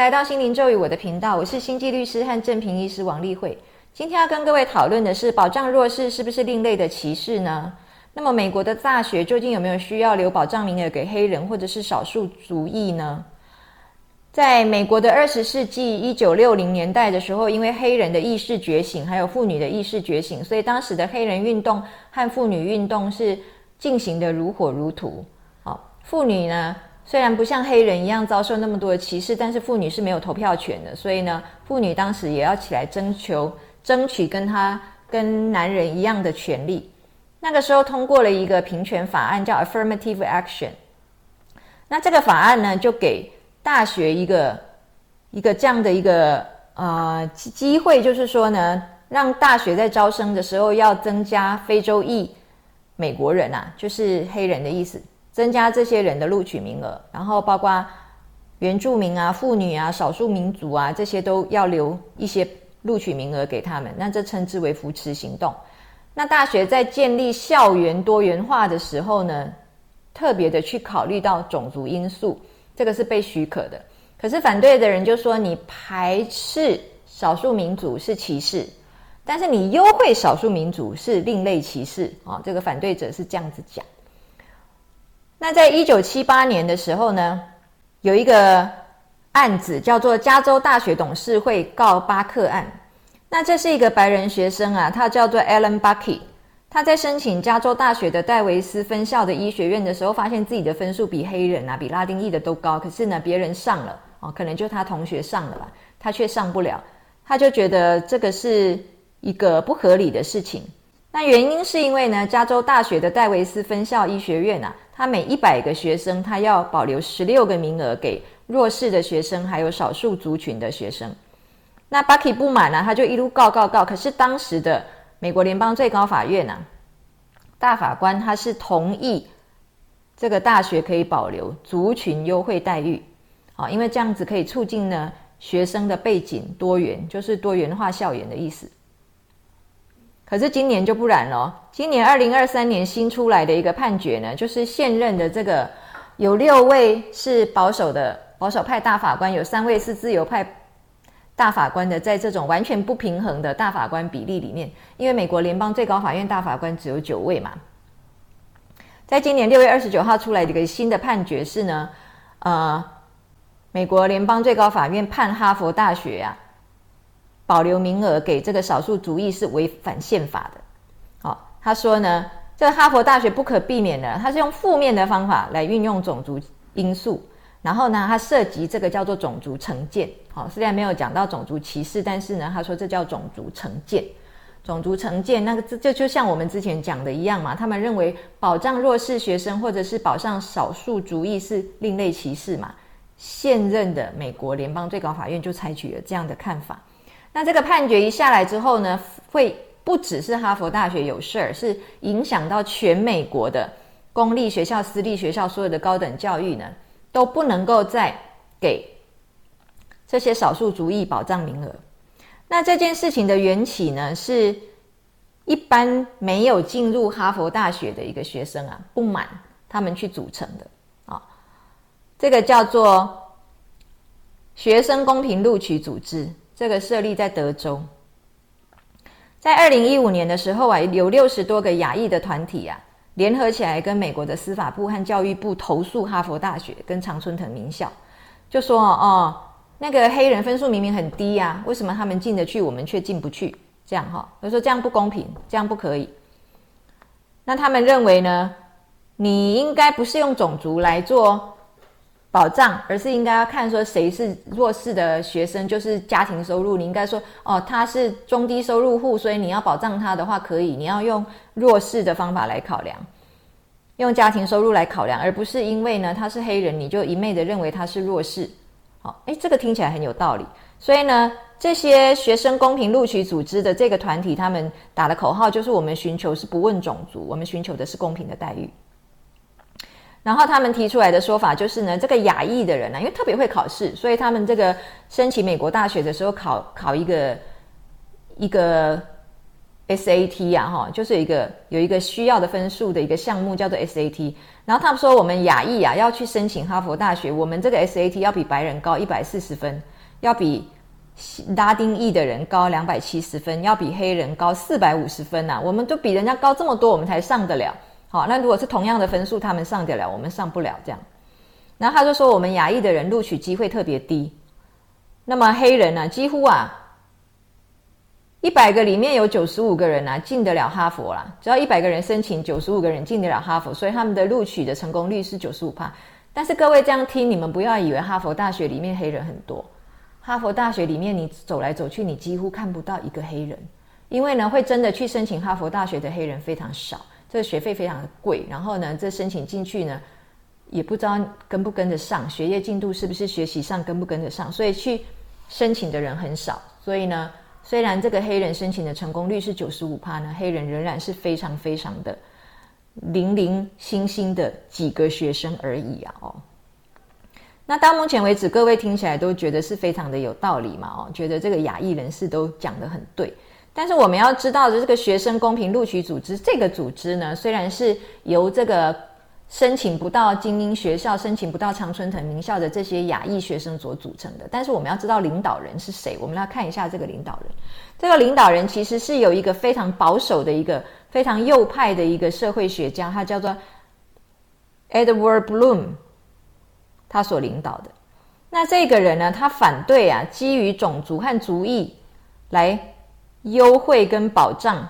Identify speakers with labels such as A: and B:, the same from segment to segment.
A: 来到心灵咒语我的频道，我是星际律师和正平医师王丽慧。今天要跟各位讨论的是，保障弱势是不是另类的歧视呢？那么，美国的大学究竟有没有需要留保障名额给黑人或者是少数族裔呢？在美国的二十世纪一九六零年代的时候，因为黑人的意识觉醒，还有妇女的意识觉醒，所以当时的黑人运动和妇女运动是进行的如火如荼。好，妇女呢？虽然不像黑人一样遭受那么多的歧视，但是妇女是没有投票权的，所以呢，妇女当时也要起来征求、争取跟她跟男人一样的权利。那个时候通过了一个平权法案，叫 Affirmative Action。那这个法案呢，就给大学一个一个这样的一个呃机会，就是说呢，让大学在招生的时候要增加非洲裔美国人啊，就是黑人的意思。增加这些人的录取名额，然后包括原住民啊、妇女啊、少数民族啊，这些都要留一些录取名额给他们。那这称之为扶持行动。那大学在建立校园多元化的时候呢，特别的去考虑到种族因素，这个是被许可的。可是反对的人就说，你排斥少数民族是歧视，但是你优惠少数民族是另类歧视啊。这个反对者是这样子讲。那在一九七八年的时候呢，有一个案子叫做加州大学董事会告巴克案。那这是一个白人学生啊，他叫做 Alan Bucky。他在申请加州大学的戴维斯分校的医学院的时候，发现自己的分数比黑人啊、比拉丁裔的都高。可是呢，别人上了哦，可能就他同学上了吧，他却上不了。他就觉得这个是一个不合理的事情。那原因是因为呢，加州大学的戴维斯分校医学院啊。他每一百个学生，他要保留十六个名额给弱势的学生，还有少数族群的学生。那 Bucky 不满呢，他就一路告告告。可是当时的美国联邦最高法院呢，大法官他是同意这个大学可以保留族群优惠待遇，啊，因为这样子可以促进呢学生的背景多元，就是多元化校园的意思。可是今年就不然了。今年二零二三年新出来的一个判决呢，就是现任的这个有六位是保守的保守派大法官，有三位是自由派大法官的，在这种完全不平衡的大法官比例里面，因为美国联邦最高法院大法官只有九位嘛，在今年六月二十九号出来的一个新的判决是呢，呃，美国联邦最高法院判哈佛大学呀。保留名额给这个少数族裔是违反宪法的。好，他说呢，这个哈佛大学不可避免的，他是用负面的方法来运用种族因素，然后呢，他涉及这个叫做种族成见。好，虽然没有讲到种族歧视，但是呢，他说这叫种族成见。种族成见，那个这这就像我们之前讲的一样嘛，他们认为保障弱势学生或者是保障少数族裔是另类歧视嘛。现任的美国联邦最高法院就采取了这样的看法。那这个判决一下来之后呢，会不只是哈佛大学有事儿，是影响到全美国的公立学校、私立学校所有的高等教育呢，都不能够再给这些少数族裔保障名额。那这件事情的缘起呢，是一般没有进入哈佛大学的一个学生啊，不满他们去组成的啊，这个叫做学生公平录取组织。这个设立在德州，在二零一五年的时候啊，有六十多个亚裔的团体啊，联合起来跟美国的司法部和教育部投诉哈佛大学跟常春藤名校，就说哦，那个黑人分数明明很低呀，为什么他们进得去，我们却进不去？这样哈，就说这样不公平，这样不可以。那他们认为呢，你应该不是用种族来做。保障，而是应该要看说谁是弱势的学生，就是家庭收入。你应该说，哦，他是中低收入户，所以你要保障他的话，可以，你要用弱势的方法来考量，用家庭收入来考量，而不是因为呢他是黑人，你就一昧的认为他是弱势。好，诶，这个听起来很有道理。所以呢，这些学生公平录取组织的这个团体，他们打的口号就是：我们寻求是不问种族，我们寻求的是公平的待遇。然后他们提出来的说法就是呢，这个亚裔的人呢，因为特别会考试，所以他们这个申请美国大学的时候考考一个一个 SAT 呀，哈，就是一个有一个需要的分数的一个项目叫做 SAT。然后他们说，我们亚裔啊要去申请哈佛大学，我们这个 SAT 要比白人高一百四十分，要比拉丁裔的人高两百七十分，要比黑人高四百五十分呐。我们都比人家高这么多，我们才上得了。好，那如果是同样的分数，他们上得了，我们上不了这样。然后他就说，我们亚裔的人录取机会特别低。那么黑人呢，几乎啊。一百个里面有九十五个人啊进得了哈佛啦，只要一百个人申请，九十五个人进得了哈佛，所以他们的录取的成功率是九十五帕。但是各位这样听，你们不要以为哈佛大学里面黑人很多，哈佛大学里面你走来走去，你几乎看不到一个黑人，因为呢会真的去申请哈佛大学的黑人非常少，这个学费非常的贵，然后呢这申请进去呢也不知道跟不跟得上，学业进度是不是学习上跟不跟得上，所以去申请的人很少，所以呢。虽然这个黑人申请的成功率是九十五帕呢，黑人仍然是非常非常的零零星星的几个学生而已啊！哦，那到目前为止，各位听起来都觉得是非常的有道理嘛？哦，觉得这个亚裔人士都讲得很对。但是我们要知道的，这个学生公平录取组织这个组织呢，虽然是由这个。申请不到精英学校、申请不到常春藤名校的这些亚裔学生所组成的，但是我们要知道领导人是谁。我们来看一下这个领导人。这个领导人其实是有一个非常保守的一个、非常右派的一个社会学家，他叫做 Edward Bloom，他所领导的。那这个人呢，他反对啊，基于种族和族裔来优惠跟保障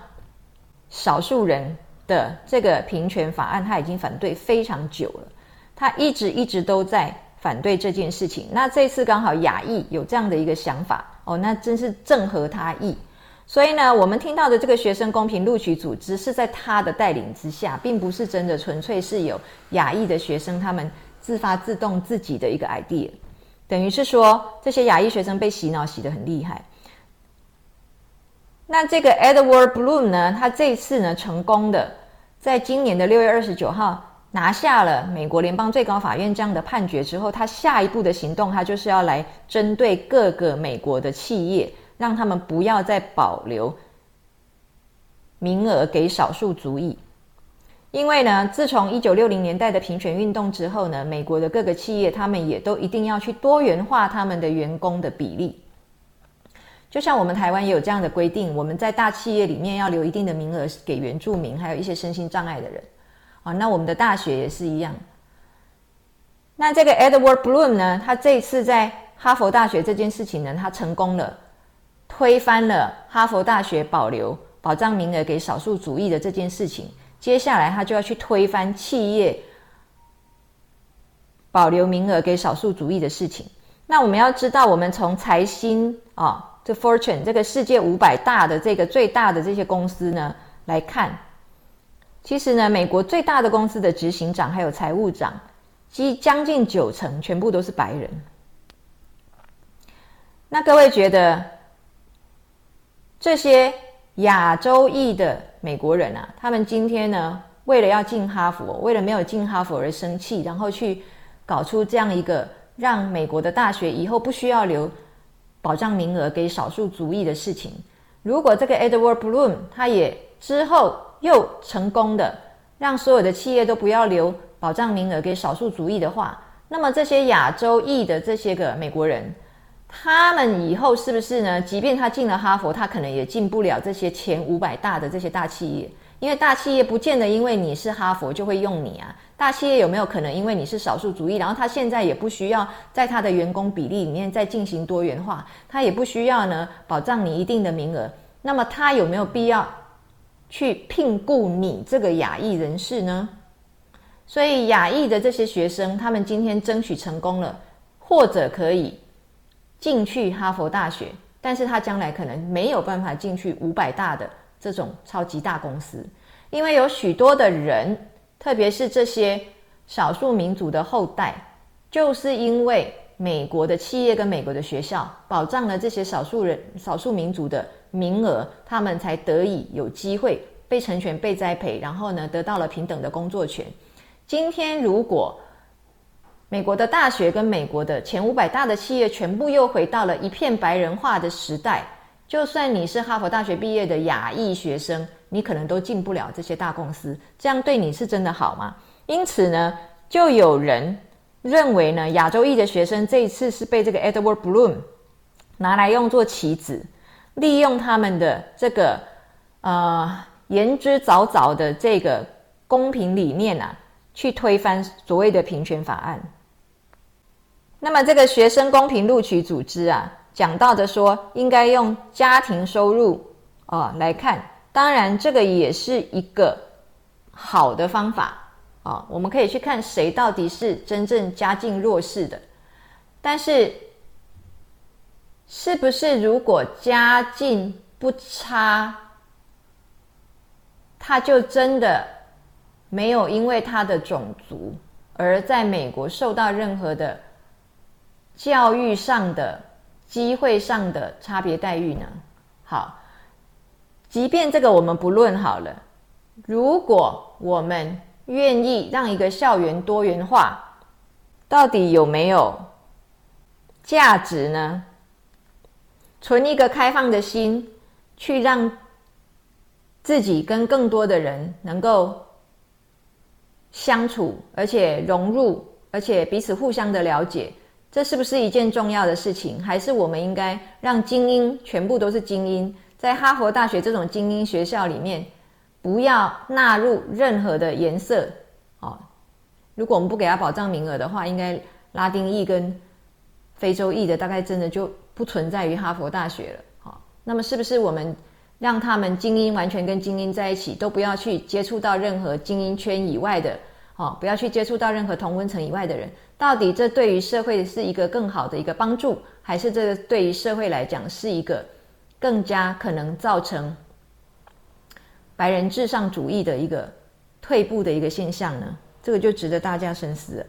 A: 少数人。的这个平权法案，他已经反对非常久了，他一直一直都在反对这件事情。那这次刚好亚裔有这样的一个想法哦，那真是正合他意。所以呢，我们听到的这个学生公平录取组织是在他的带领之下，并不是真的纯粹是有亚裔的学生他们自发自动自己的一个 idea，等于是说这些亚裔学生被洗脑洗得很厉害。那这个 Edward Bloom 呢，他这次呢成功的。在今年的六月二十九号拿下了美国联邦最高法院这样的判决之后，他下一步的行动，他就是要来针对各个美国的企业，让他们不要再保留名额给少数族裔。因为呢，自从一九六零年代的平权运动之后呢，美国的各个企业他们也都一定要去多元化他们的员工的比例。就像我们台湾也有这样的规定，我们在大企业里面要留一定的名额给原住民，还有一些身心障碍的人。啊，那我们的大学也是一样。那这个 Edward Bloom 呢，他这次在哈佛大学这件事情呢，他成功了，推翻了哈佛大学保留保障名额给少数族裔的这件事情。接下来他就要去推翻企业保留名额给少数族裔的事情。那我们要知道，我们从财新啊。这 Fortune 这个世界五百大的这个最大的这些公司呢来看，其实呢，美国最大的公司的执行长还有财务长，即将近九成全部都是白人。那各位觉得这些亚洲裔的美国人啊，他们今天呢，为了要进哈佛，为了没有进哈佛而生气，然后去搞出这样一个让美国的大学以后不需要留。保障名额给少数族裔的事情，如果这个 Edward Bloom 他也之后又成功的让所有的企业都不要留保障名额给少数族裔的话，那么这些亚洲裔的这些个美国人，他们以后是不是呢？即便他进了哈佛，他可能也进不了这些前五百大的这些大企业。因为大企业不见得因为你是哈佛就会用你啊，大企业有没有可能因为你是少数族裔，然后他现在也不需要在他的员工比例里面再进行多元化，他也不需要呢保障你一定的名额，那么他有没有必要去聘雇你这个亚裔人士呢？所以亚裔的这些学生，他们今天争取成功了，或者可以进去哈佛大学，但是他将来可能没有办法进去五百大的。这种超级大公司，因为有许多的人，特别是这些少数民族的后代，就是因为美国的企业跟美国的学校保障了这些少数人、少数民族的名额，他们才得以有机会被成全、被栽培，然后呢，得到了平等的工作权。今天，如果美国的大学跟美国的前五百大的企业全部又回到了一片白人化的时代，就算你是哈佛大学毕业的亚裔学生，你可能都进不了这些大公司。这样对你是真的好吗？因此呢，就有人认为呢，亚洲裔的学生这一次是被这个 Edward Bloom 拿来用作棋子，利用他们的这个呃言之凿凿的这个公平理念啊，去推翻所谓的平权法案。那么这个学生公平录取组织啊。讲到的说，应该用家庭收入啊来看，当然这个也是一个好的方法啊。我们可以去看谁到底是真正家境弱势的，但是是不是如果家境不差，他就真的没有因为他的种族而在美国受到任何的教育上的？机会上的差别待遇呢？好，即便这个我们不论好了，如果我们愿意让一个校园多元化，到底有没有价值呢？存一个开放的心，去让自己跟更多的人能够相处，而且融入，而且彼此互相的了解。这是不是一件重要的事情？还是我们应该让精英全部都是精英，在哈佛大学这种精英学校里面，不要纳入任何的颜色？哦，如果我们不给他保障名额的话，应该拉丁裔跟非洲裔的大概真的就不存在于哈佛大学了。好，那么是不是我们让他们精英完全跟精英在一起，都不要去接触到任何精英圈以外的？哦，不要去接触到任何同温层以外的人。到底这对于社会是一个更好的一个帮助，还是这个对于社会来讲是一个更加可能造成白人至上主义的一个退步的一个现象呢？这个就值得大家深思了。